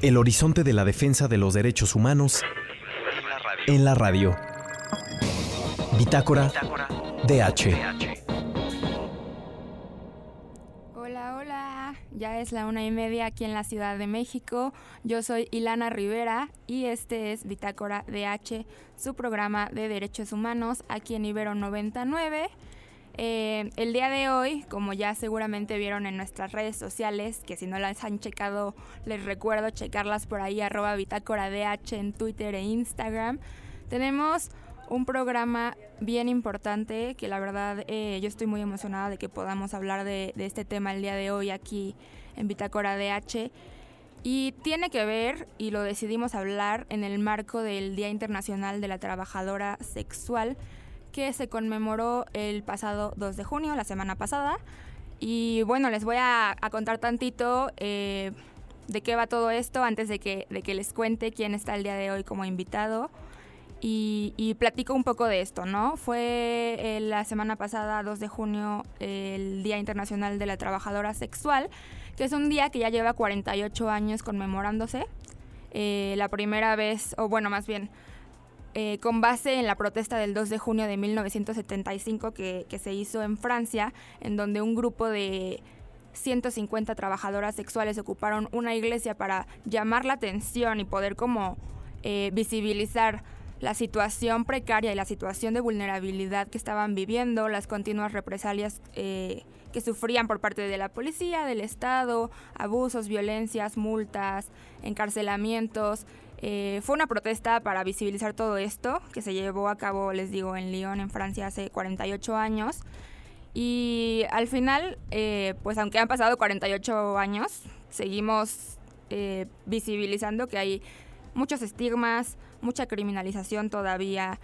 El horizonte de la defensa de los derechos humanos en la radio. Bitácora, DH. Hola, hola. Ya es la una y media aquí en la Ciudad de México. Yo soy Ilana Rivera y este es Bitácora DH, su programa de derechos humanos aquí en Ibero 99. Eh, el día de hoy, como ya seguramente vieron en nuestras redes sociales, que si no las han checado, les recuerdo checarlas por ahí, arroba bitácora en Twitter e Instagram. Tenemos un programa bien importante que la verdad eh, yo estoy muy emocionada de que podamos hablar de, de este tema el día de hoy aquí en Bitácora DH. Y tiene que ver, y lo decidimos hablar en el marco del Día Internacional de la Trabajadora Sexual, que se conmemoró el pasado 2 de junio, la semana pasada. Y bueno, les voy a, contar tantito eh, de qué va todo esto antes de que, de que les cuente quién está el día de hoy como invitado. Y, platico un poco de esto, ¿no? Fue eh, la semana pasada, 2 de junio, el Día Internacional de la Trabajadora Sexual, que es un día que ya lleva 48 años conmemorándose. Eh, la primera vez, o bueno, más bien, eh, con base en la protesta del 2 de junio de 1975 que, se hizo en Francia, en donde un grupo de 150 trabajadoras sexuales ocuparon una iglesia para llamar la atención y poder como eh, visibilizar la situación precaria y la situación de vulnerabilidad que estaban viviendo, las continuas represalias eh, que sufrían por parte de la policía, del Estado, abusos, violencias, multas, encarcelamientos, eh, fue una protesta para visibilizar todo esto que se llevó a cabo, les digo, en Lyon, en Francia, hace 48 años. Y al final, eh, pues aunque han pasado 48 años, seguimos eh, visibilizando que hay muchos estigmas, mucha criminalización todavía,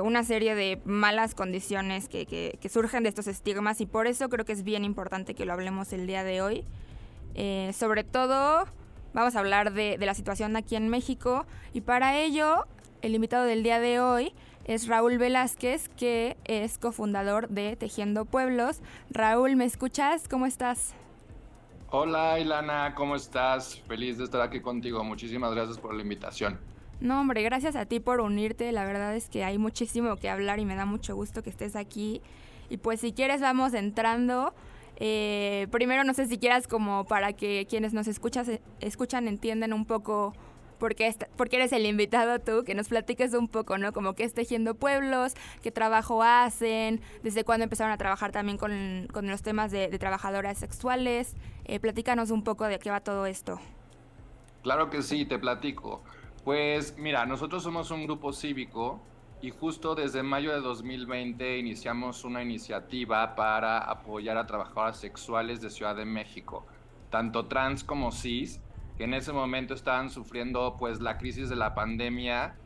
una serie de malas condiciones que, que, surgen de estos estigmas y por eso creo que es bien importante que lo hablemos el día de hoy. sobre todo Vamos a hablar de, la situación aquí en México y para ello el invitado del día de hoy es Raúl Velázquez, que es cofundador de Tejiendo Pueblos. Raúl, ¿me escuchas? ¿Cómo estás? Hola, Ilana, ¿cómo estás? Feliz de estar aquí contigo. Muchísimas gracias por la invitación. No, hombre, gracias a ti por unirte. La verdad es que hay muchísimo que hablar y me da mucho gusto que estés aquí. Y pues si quieres vamos entrando eh, primero, no sé si quieras como para que quienes nos escuchas, escuchan entiendan un poco por qué, eres el invitado tú, que nos platiques un poco, ¿no? Como qué es Tejiendo Pueblos, qué trabajo hacen, desde cuándo empezaron a trabajar también con, con los temas de, trabajadoras sexuales. Eh, platícanos un poco de qué va todo esto. Claro que sí, te platico. Pues mira, nosotros somos un grupo cívico y justo desde mayo de 2020 iniciamos una iniciativa para apoyar a trabajadoras sexuales de Ciudad de México, tanto trans como cis, que en ese momento estaban sufriendo pues la crisis de la pandemia,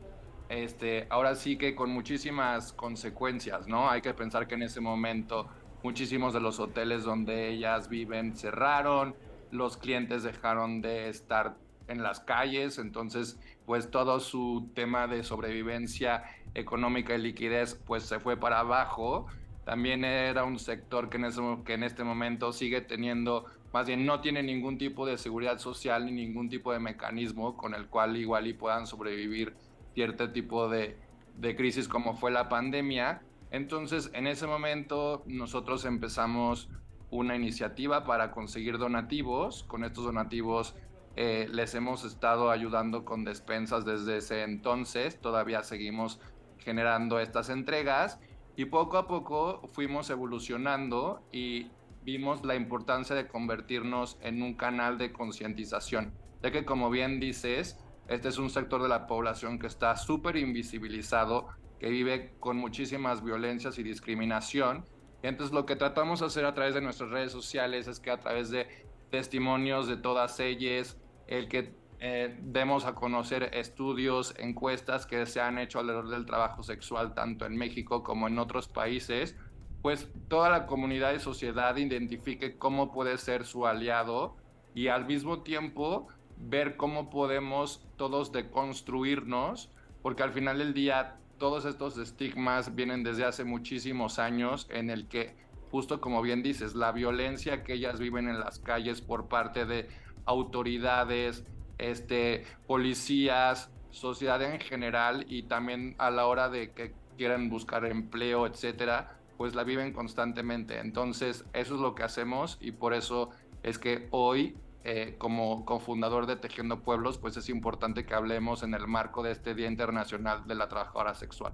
este, ahora sí que con muchísimas consecuencias, ¿no? Hay que pensar que en ese momento muchísimos de los hoteles donde ellas viven cerraron, los clientes dejaron de estar en las calles, entonces pues todo su tema de sobrevivencia económica y liquidez pues se fue para abajo. También era un sector que en, ese, que en este momento sigue teniendo, más bien no tiene ningún tipo de seguridad social ni ningún tipo de mecanismo con el cual igual y puedan sobrevivir cierto tipo de, de crisis como fue la pandemia. Entonces en ese momento nosotros empezamos una iniciativa para conseguir donativos. Con estos donativos eh, les hemos estado ayudando con despensas desde ese entonces. Todavía seguimos generando estas entregas y poco a poco fuimos evolucionando y vimos la importancia de convertirnos en un canal de concientización, ya que como bien dices, este es un sector de la población que está súper invisibilizado, que vive con muchísimas violencias y discriminación. Entonces lo que tratamos de hacer a través de nuestras redes sociales es que a través de testimonios de todas ellas, el que eh, demos a conocer estudios, encuestas que se han hecho alrededor del trabajo sexual tanto en México como en otros países, pues toda la comunidad y sociedad identifique cómo puede ser su aliado y al mismo tiempo ver cómo podemos todos deconstruirnos, porque al final del día todos estos estigmas vienen desde hace muchísimos años en el que, justo como bien dices, la violencia que ellas viven en las calles por parte de autoridades, este, policías, sociedad en general y también a la hora de que quieran buscar empleo, etcétera, pues la viven constantemente. Entonces, eso es lo que hacemos y por eso es que hoy, eh, como cofundador de Tejiendo Pueblos, pues es importante que hablemos en el marco de este Día Internacional de la Trabajadora Sexual.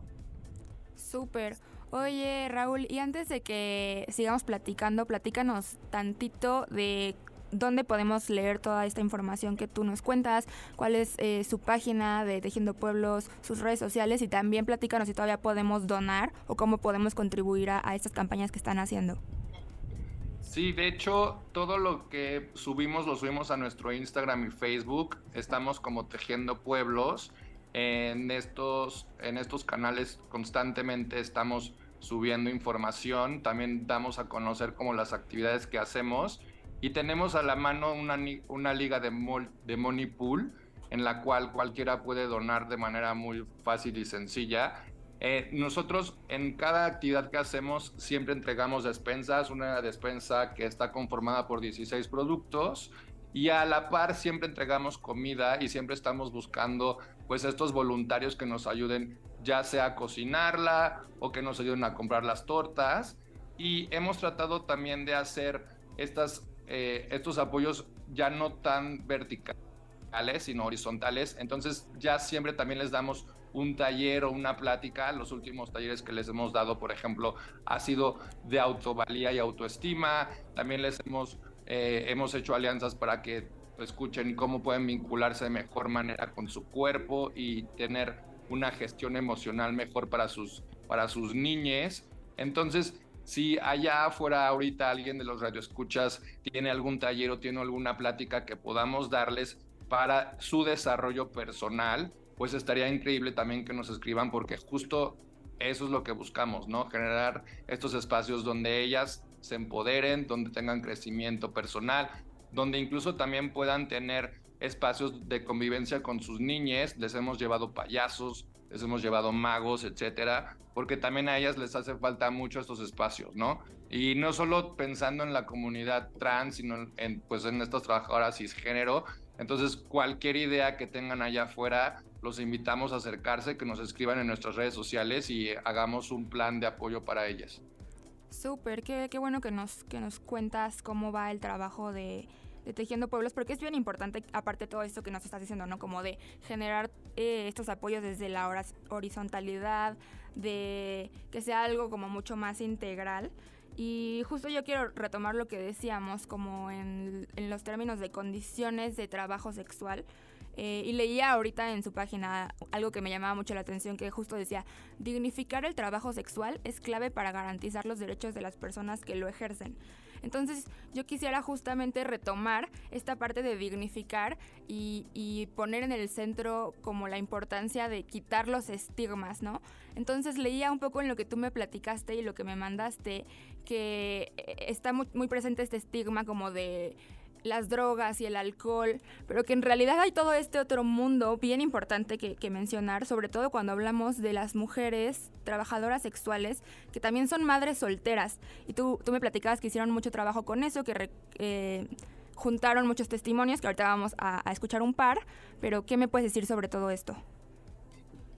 Súper. Oye, Raúl, y antes de que sigamos platicando, platícanos tantito de dónde podemos leer toda esta información que tú nos cuentas, cuál es eh, su página de Tejiendo Pueblos, sus redes sociales y también platícanos si todavía podemos donar o cómo podemos contribuir a, estas campañas que están haciendo. Sí, de hecho, todo lo que subimos lo subimos a nuestro Instagram y Facebook. Estamos como Tejiendo Pueblos. En estos, en estos canales constantemente estamos subiendo información. También damos a conocer como las actividades que hacemos y tenemos a la mano una, una liga de, de Money Pool en la cual cualquiera puede donar de manera muy fácil y sencilla. Eh, nosotros en cada actividad que hacemos siempre entregamos despensas, una despensa que está conformada por 16 productos y a la par siempre entregamos comida y siempre estamos buscando pues estos voluntarios que nos ayuden ya sea a cocinarla o que nos ayuden a comprar las tortas y hemos tratado también de hacer estas eh, estos apoyos ya no tan verticales, sino horizontales. Entonces ya siempre también les damos un taller o una plática. Los últimos talleres que les hemos dado, por ejemplo, ha sido de autovalía y autoestima. También les hemos, eh, hemos hecho alianzas para que escuchen cómo pueden vincularse de mejor manera con su cuerpo y tener una gestión emocional mejor para sus, para sus niñes. Entonces, si allá afuera ahorita alguien de los radioescuchas tiene algún taller o tiene alguna plática que podamos darles para su desarrollo personal, pues estaría increíble también que nos escriban porque justo eso es lo que buscamos, ¿no? Generar estos espacios donde ellas se empoderen, donde tengan crecimiento personal, donde incluso también puedan tener espacios de convivencia con sus niñes. Les hemos llevado payasos, les hemos llevado magos, etcétera, porque también a ellas les hace falta mucho estos espacios, ¿no? Y no solo pensando en la comunidad trans, sino en, pues en estas trabajadoras cisgénero. Entonces, cualquier idea que tengan allá afuera, los invitamos a acercarse, que nos escriban en nuestras redes sociales y hagamos un plan de apoyo para ellas. Súper, qué, qué bueno que nos, que nos cuentas cómo va el trabajo de, de Tejiendo Pueblos, porque es bien importante, aparte de todo esto que nos estás diciendo, ¿no? Como de generar eh, estos apoyos desde la horizontalidad, de que sea algo como mucho más integral. Y justo yo quiero retomar lo que decíamos, como en, en los términos de condiciones de trabajo sexual. Eh, y leía ahorita en su página algo que me llamaba mucho la atención, que justo decía, dignificar el trabajo sexual es clave para garantizar los derechos de las personas que lo ejercen. Entonces yo quisiera justamente retomar esta parte de dignificar y, poner en el centro como la importancia de quitar los estigmas, ¿no? Entonces leía un poco en lo que tú me platicaste y lo que me mandaste, que eh, está muy presente este estigma como de las drogas y el alcohol, pero que en realidad hay todo este otro mundo bien importante que, mencionar, sobre todo cuando hablamos de las mujeres trabajadoras sexuales, que también son madres solteras. Y tú, tú me platicabas que hicieron mucho trabajo con eso, que eh, juntaron muchos testimonios, que ahorita vamos a, escuchar un par, pero ¿qué me puedes decir sobre todo esto?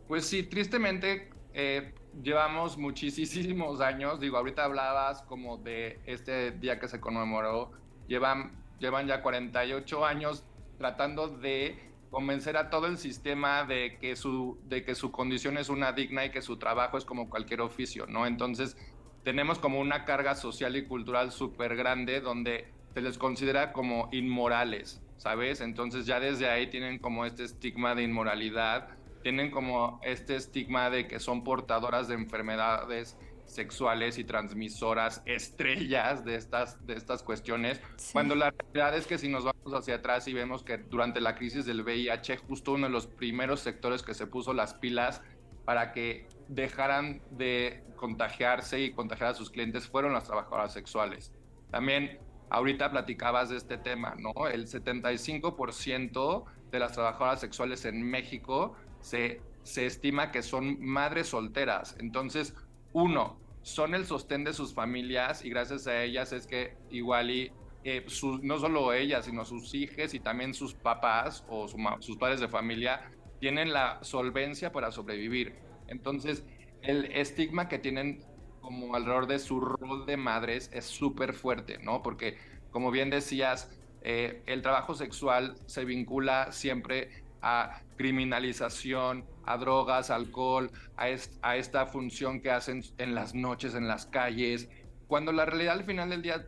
Pues sí, tristemente eh, llevamos muchísimos años, digo, ahorita hablabas como de este día que se conmemoró, llevan llevan ya 48 años tratando de convencer a todo el sistema de que su, de que su condición es una digna y que su trabajo es como cualquier oficio, ¿no? Entonces, tenemos como una carga social y cultural súper grande donde se les considera como inmorales, ¿sabes? Entonces ya desde ahí tienen como este estigma de inmoralidad, tienen como este estigma de que son portadoras de enfermedades sexuales y transmisoras estrellas de estas, de estas cuestiones, cuando la realidad es que si nos vamos hacia atrás y vemos que durante la crisis del VIH, justo uno de los primeros sectores que se puso las pilas para que dejaran de contagiarse y contagiar a sus clientes fueron las trabajadoras sexuales. También ahorita platicabas de este tema, ¿no? El 75% de las trabajadoras sexuales en México se, se estima que son madres solteras. Entonces, uno, son el sostén de sus familias y gracias a ellas es que igual y eh, no solo ella, sino sus hijas y también sus papás o sus padres de familia tienen la solvencia para sobrevivir. Entonces, el estigma que tienen como alrededor de su rol de madres es súper fuerte, ¿no? Porque, como bien decías, eh, el trabajo sexual se vincula siempre a criminalización, a drogas, alcohol, a, esta función que hacen en las noches, en las calles, cuando la realidad al final del día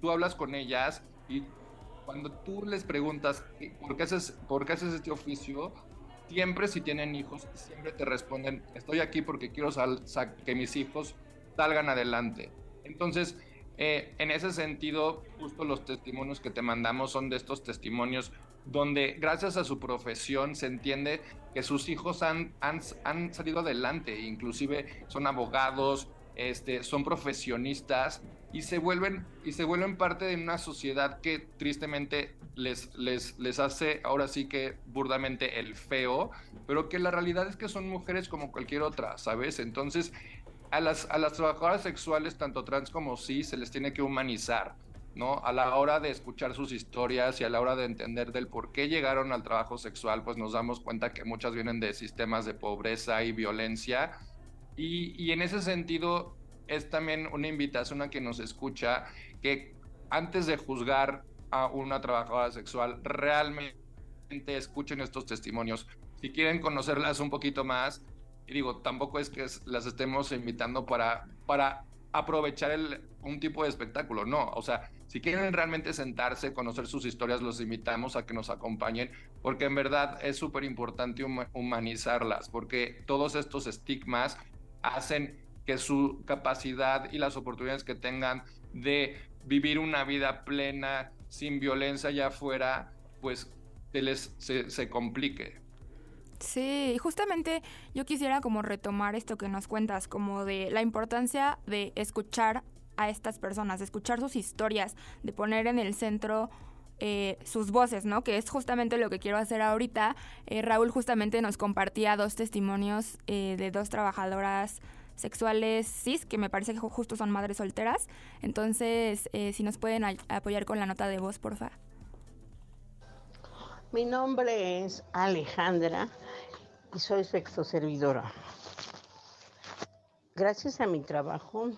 tú hablas con ellas y cuando tú les preguntas por qué haces, por qué haces este oficio, siempre si tienen hijos, siempre te responden, estoy aquí porque quiero que mis hijos salgan adelante. Entonces, eh, en ese sentido, justo los testimonios que te mandamos son de estos testimonios donde gracias a su profesión se entiende que sus hijos han, han, han salido adelante, inclusive son abogados, este, son profesionistas y se vuelven y se vuelven parte de una sociedad que tristemente les, les, les hace ahora sí que burdamente el feo, pero que la realidad es que son mujeres como cualquier otra, ¿sabes? Entonces, a las, a las trabajadoras sexuales, tanto trans como cis, se les tiene que humanizar, ¿no? A la hora de escuchar sus historias y a la hora de entender del por qué llegaron al trabajo sexual, pues nos damos cuenta que muchas vienen de sistemas de pobreza y violencia. Y, y en ese sentido, es también una invitación a quien nos escucha que antes de juzgar a una trabajadora sexual, realmente escuchen estos testimonios. Si quieren conocerlas un poquito más, y digo, tampoco es que las estemos invitando para, para aprovechar el, un tipo de espectáculo, no, o sea, si quieren realmente sentarse, conocer sus historias, los invitamos a que nos acompañen, porque en verdad es súper importante humanizarlas, porque todos estos estigmas hacen que su capacidad y las oportunidades que tengan de vivir una vida plena, sin violencia allá afuera, pues se les se, complique. Sí, justamente yo quisiera como retomar esto que nos cuentas, como de la importancia de escuchar a estas personas, de escuchar sus historias, de poner en el centro eh, sus voces, ¿no? Que es justamente lo que quiero hacer ahorita. Eh, Raúl justamente nos compartía dos testimonios eh, de dos trabajadoras sexuales cis, que me parece que justo son madres solteras. Entonces, eh, si nos pueden apoyar con la nota de voz, porfa. Mi nombre es Alejandra y soy sexo servidora. Gracias a mi trabajo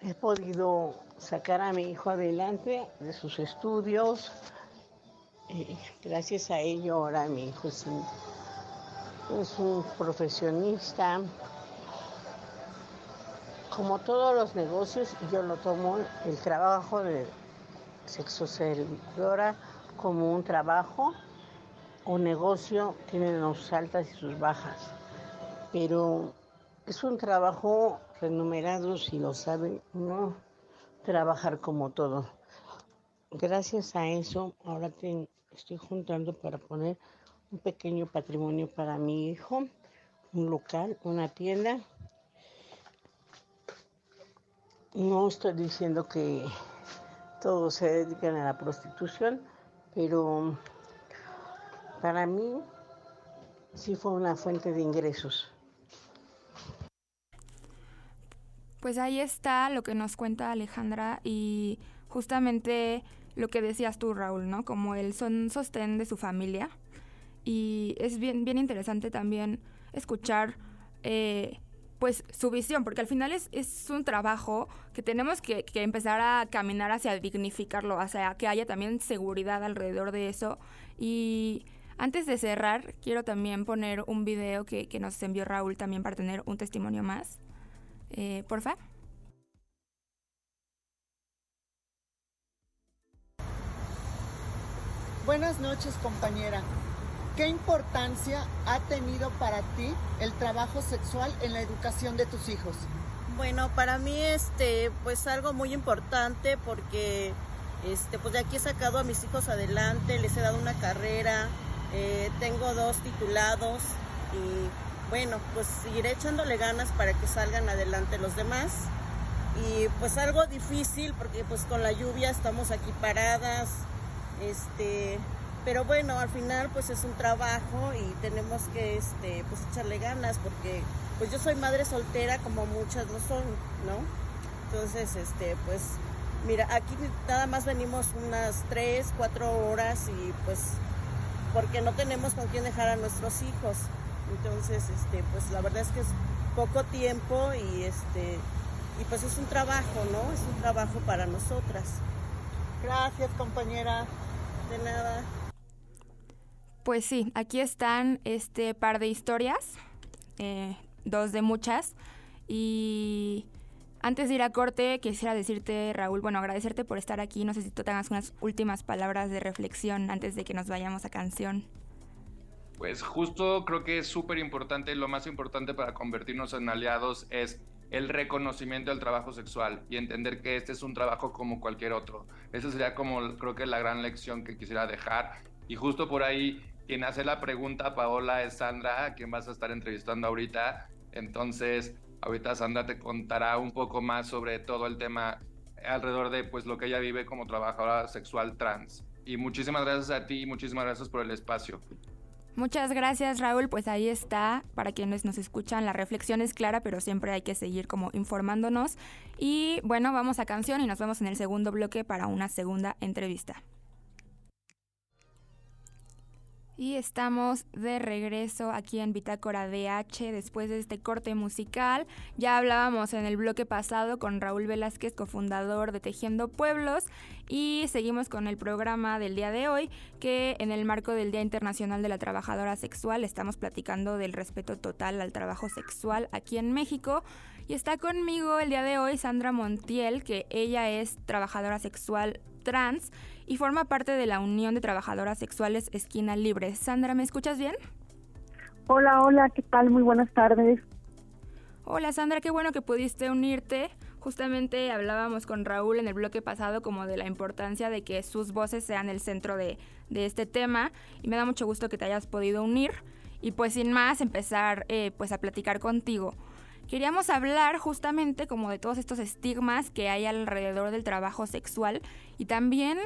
he podido sacar a mi hijo adelante de sus estudios. gracias a ello ahora mi hijo es un profesionista, como todos los negocios, yo lo tomo el trabajo de sexo servidora como un trabajo o negocio, tiene sus altas y sus bajas, pero es un trabajo remunerado, si lo saben, no trabajar como todo. Gracias a eso, ahora estoy juntando para poner un pequeño patrimonio para mi hijo, un local, una tienda no estoy diciendo que todos se dedican a la prostitución, pero para mí sí fue una fuente de ingresos. Pues ahí está lo que nos cuenta Alejandra y justamente lo que decías tú, Raúl, ¿no? Como el son sostén de su familia. Y es bien, bien interesante también escuchar eh, pues su visión, porque al final es, es un trabajo que tenemos que, empezar a caminar hacia dignificarlo, hacia que haya también seguridad alrededor de eso. Y antes de cerrar, quiero también poner un video que, nos envió Raúl también para tener un testimonio más. Eh, porfa. Buenas noches, compañera. ¿Qué importancia ha tenido para ti el trabajo sexual en la educación de tus hijos? Bueno, para mí este pues algo muy importante porque este pues de aquí he sacado a mis hijos adelante, les he dado una carrera, eh, tengo dos titulados y bueno, pues seguiré echándole ganas para que salgan adelante los demás. Y pues algo difícil porque pues con la lluvia estamos aquí paradas, este pero bueno, al final pues es un trabajo y tenemos que este, pues echarle ganas porque pues yo soy madre soltera como muchas no son, ¿no? Entonces, este, pues Mira, aquí nada más venimos unas tres, cuatro horas y pues porque no tenemos con quién dejar a nuestros hijos. Entonces, este, pues la verdad es que es poco tiempo y este y pues es un trabajo, ¿no? Es un trabajo para nosotras. Gracias, compañera. De nada. Pues sí, aquí están este par de historias, eh, dos de muchas. Y antes de ir a corte, quisiera decirte, Raúl, bueno, agradecerte por estar aquí. No sé si tú tengas unas últimas palabras de reflexión antes de que nos vayamos a canción. Pues justo creo que es súper importante, lo más importante para convertirnos en aliados es el reconocimiento del trabajo sexual y entender que este es un trabajo como cualquier otro. Esa sería como creo que la gran lección que quisiera dejar. Y justo por ahí, quien hace la pregunta, Paola, es Sandra, quien vas a estar entrevistando ahorita. Entonces, ahorita Sandra te contará un poco más sobre todo el tema alrededor de pues lo que ella vive como trabajadora sexual trans. Y muchísimas gracias a ti y muchísimas gracias por el espacio. Muchas gracias Raúl, pues ahí está, para quienes nos escuchan, la reflexión es clara, pero siempre hay que seguir como informándonos. Y bueno, vamos a canción y nos vemos en el segundo bloque para una segunda entrevista. Y estamos de regreso aquí en Bitácora DH después de este corte musical. Ya hablábamos en el bloque pasado con Raúl Velázquez, cofundador de Tejiendo Pueblos, y seguimos con el programa del día de hoy, que en el marco del Día Internacional de la Trabajadora Sexual estamos platicando del respeto total al trabajo sexual aquí en México. Y está conmigo el día de hoy Sandra Montiel, que ella es trabajadora sexual trans y forma parte de la Unión de Trabajadoras Sexuales Esquina Libre. Sandra, ¿me escuchas bien? Hola, hola, ¿qué tal? Muy buenas tardes. Hola Sandra, qué bueno que pudiste unirte. Justamente hablábamos con Raúl en el bloque pasado como de la importancia de que sus voces sean el centro de, de este tema y me da mucho gusto que te hayas podido unir y pues sin más empezar eh, pues a platicar contigo. Queríamos hablar justamente como de todos estos estigmas que hay alrededor del trabajo sexual y también,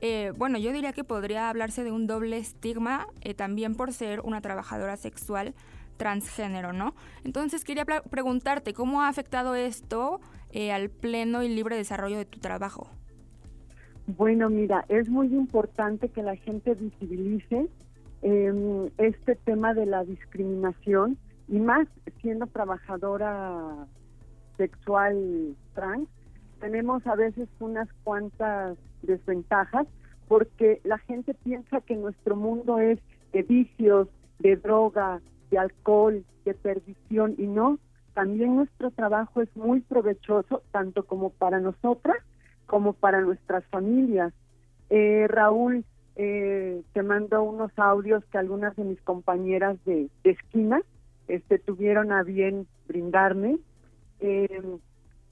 eh, bueno, yo diría que podría hablarse de un doble estigma eh, también por ser una trabajadora sexual transgénero, ¿no? Entonces quería preguntarte, ¿cómo ha afectado esto eh, al pleno y libre desarrollo de tu trabajo? Bueno, mira, es muy importante que la gente visibilice em, este tema de la discriminación y más siendo trabajadora sexual trans, tenemos a veces unas cuantas desventajas porque la gente piensa que nuestro mundo es de vicios, de droga, de alcohol, de perdición y no, también nuestro trabajo es muy provechoso tanto como para nosotras como para nuestras familias. Eh, Raúl eh, te mando unos audios que algunas de mis compañeras de, de esquina este, tuvieron a bien brindarme. Em,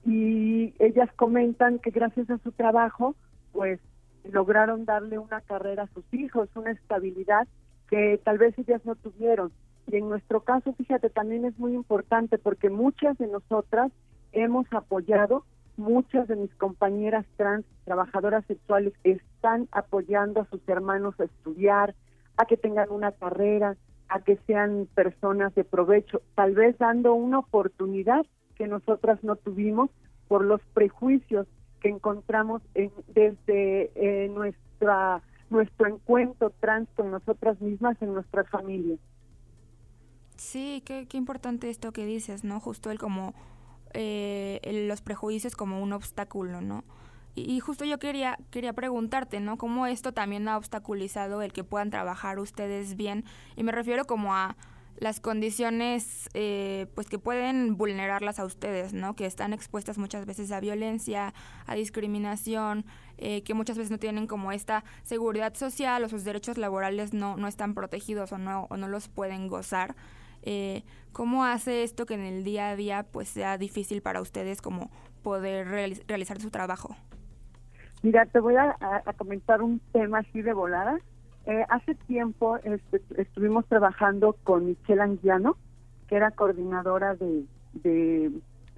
y ellas comentan que gracias a su trabajo, pues lograron darle una carrera a sus hijos, una estabilidad que tal vez ellas no tuvieron. Y en nuestro caso, fíjate, también es muy importante porque muchas de nosotras hemos apoyado, muchas de mis compañeras trans, trabajadoras sexuales, están apoyando a sus hermanos a estudiar, a que tengan una carrera, a que sean personas de provecho, tal vez dando una oportunidad que nosotras no tuvimos por los prejuicios que encontramos en, desde eh, nuestra nuestro encuentro trans con nosotras mismas en nuestras familias. Sí, qué, qué importante esto que dices, ¿no? Justo el como eh, los prejuicios como un obstáculo, ¿no? Y, justo yo quería, quería preguntarte, ¿no? ¿Cómo esto también ha obstaculizado el que puedan trabajar ustedes bien? Y me refiero como a las condiciones eh, pues que pueden vulnerarlas a ustedes, ¿no? Que están expuestas muchas veces a violencia, a discriminación, eh, que muchas veces no tienen como esta seguridad social o sus derechos laborales no, no están protegidos o no, o no los pueden gozar. Eh, ¿Cómo hace esto que en el día a día pues sea difícil para ustedes como poder realizar su trabajo? Mira, te voy a, comentar un tema así de volada. Eh, hace tiempo este, estuvimos trabajando con Michelle Anguiano, que era coordinadora de, de,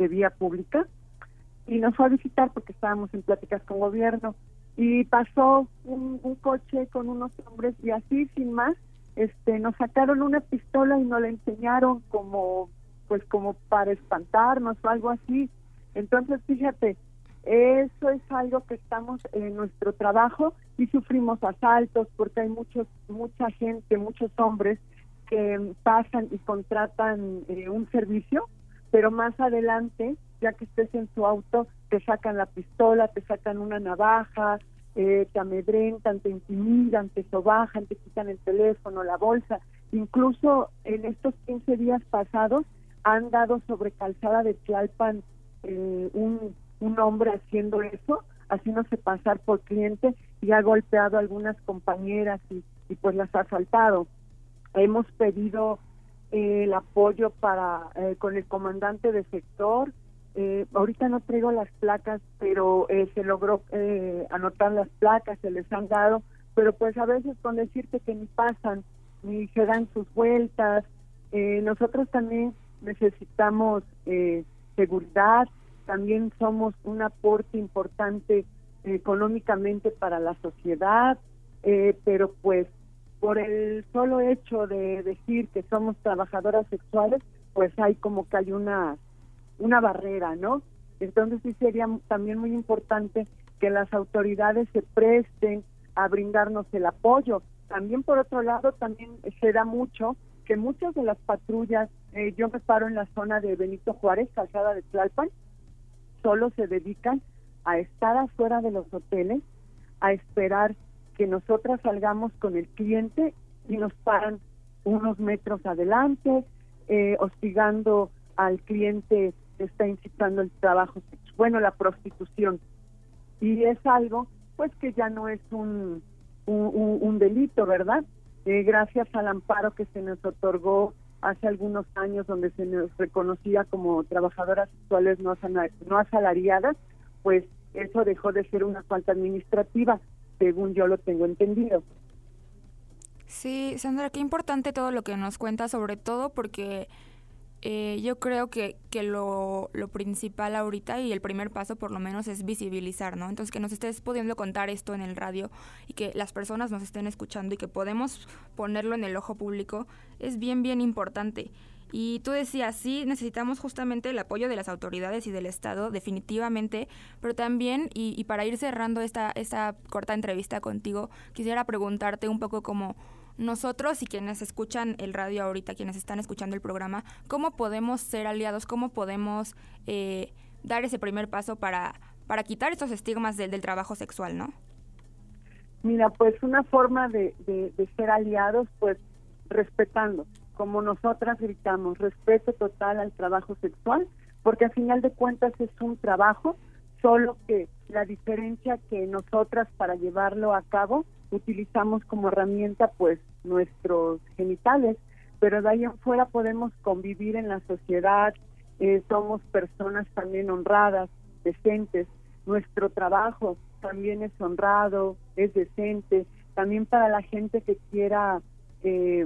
vía pública, y nos fue a visitar porque estábamos en pláticas con gobierno. Y pasó un, coche con unos hombres y así, sin más, este, nos sacaron una pistola y nos la enseñaron como, pues como para espantarnos o algo así. Entonces, fíjate, Eso es algo que estamos en nuestro trabajo y sufrimos asaltos porque hay muchos, mucha gente, muchos hombres que pasan y contratan eh, un servicio, pero más adelante, ya que estés en su auto, te sacan la pistola, te sacan una navaja, eh, te amedrentan, te intimidan, te sobajan, te quitan el teléfono, la bolsa. Incluso en estos 15 días pasados han dado sobre calzada de Tlalpan eh, un, un hombre haciendo eso, haciéndose pasar por cliente y ha golpeado a algunas compañeras y, pues las ha asaltado. Hemos pedido eh, el apoyo para eh, con el comandante de sector. Eh, ahorita no traigo las placas, pero se logró anotar las placas, se les han dado, pero pues a veces con decirte que ni pasan, ni se dan sus vueltas. nosotros también necesitamos seguridad, también somos un aporte importante económicamente para la sociedad, pero pues por el solo hecho de decir que somos trabajadoras sexuales, pues hay como que hay una, una barrera, ¿no? Entonces sí sería también muy importante que las autoridades se presten a brindarnos el apoyo. También por otro lado, también se da mucho que muchas de las patrullas, eh, yo me paro en la zona de Benito Juárez, calzada de Tlalpan, solo se dedican a estar afuera de los hoteles, a esperar que nosotras salgamos con el cliente y nos paran unos metros adelante, eh, hostigando al cliente que está incitando el trabajo, bueno, la prostitución. Y es algo, pues, que ya no es un, un, delito, ¿verdad? Eh, gracias al amparo que se nos otorgó hace algunos años, donde se nos reconocía como trabajadoras sexuales no, asalariadas, pues eso dejó de ser una falta administrativa según yo lo tengo entendido. Sí, Sandra, qué importante todo lo que nos cuenta, sobre todo porque eh, yo creo que, que lo, lo, principal ahorita y el primer paso por lo menos es visibilizar, ¿no? Entonces que nos estés pudiendo contar esto en el radio y que las personas nos estén escuchando y que podemos ponerlo en el ojo público es bien, bien importante. Y tú decías, sí, necesitamos justamente el apoyo de las autoridades y del Estado, definitivamente, pero también, y, para ir cerrando esta, esta corta entrevista contigo, quisiera preguntarte un poco como nosotros y quienes escuchan el radio ahorita, quienes están escuchando el programa, ¿cómo podemos ser aliados? ¿Cómo podemos eh, dar ese primer paso para, para quitar estos estigmas del, del trabajo sexual, no? Mira, pues una forma de, de ser aliados, pues respetando como nosotras gritamos, respeto total al trabajo sexual, porque al final de cuentas es un trabajo, solo que la diferencia que nosotras para llevarlo a cabo utilizamos como herramienta pues nuestros genitales, pero de ahí en fuera podemos convivir en la sociedad, eh, somos personas también honradas, decentes, nuestro trabajo también es honrado, es decente, también para la gente que quiera eh,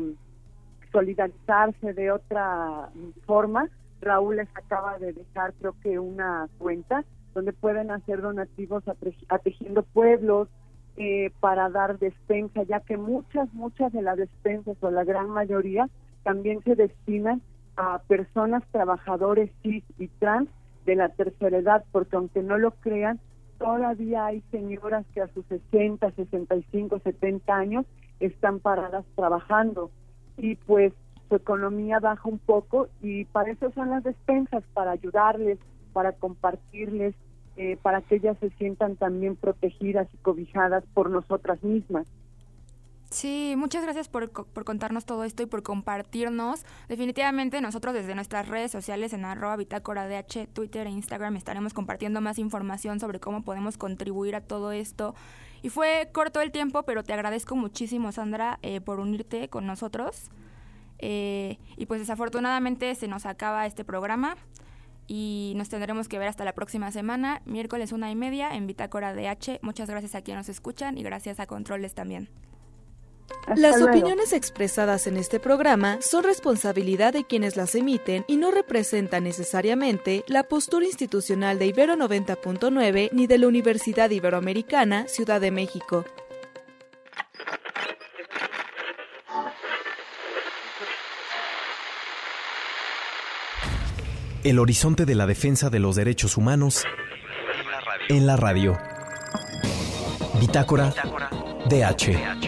solidarizarse de otra forma. Raúl les acaba de dejar creo que una cuenta donde pueden hacer donativos a, Tejiendo Pueblos eh, para dar despensa, ya que muchas, muchas de las despensas o la gran mayoría también se destinan a personas trabajadores cis y trans de la tercera edad, porque aunque no lo crean, todavía hay señoras que a sus 60, 65, 70 años están paradas trabajando. Y pues su economía baja un poco y para eso son las despensas, para ayudarles, para compartirles, eh, para que ellas se sientan también protegidas y cobijadas por nosotras mismas. Sí, muchas gracias por, por, contarnos todo esto y por compartirnos. Definitivamente nosotros desde nuestras redes sociales en arroba bitácora DH, Twitter e Instagram estaremos compartiendo más información sobre cómo podemos contribuir a todo esto. Y fue corto el tiempo, pero te agradezco muchísimo, Sandra, eh, por unirte con nosotros. Eh, y pues desafortunadamente se nos acaba este programa y nos tendremos que ver hasta la próxima semana, miércoles una y media en Bitácora DH. Muchas gracias a quienes nos escuchan y gracias a Controles también. Las opiniones expresadas en este programa son responsabilidad de quienes las emiten y no representan necesariamente la postura institucional de Ibero 90.9 ni de la Universidad Iberoamericana, Ciudad de México. El horizonte de la defensa de los derechos humanos en la radio. Bitácora, DH.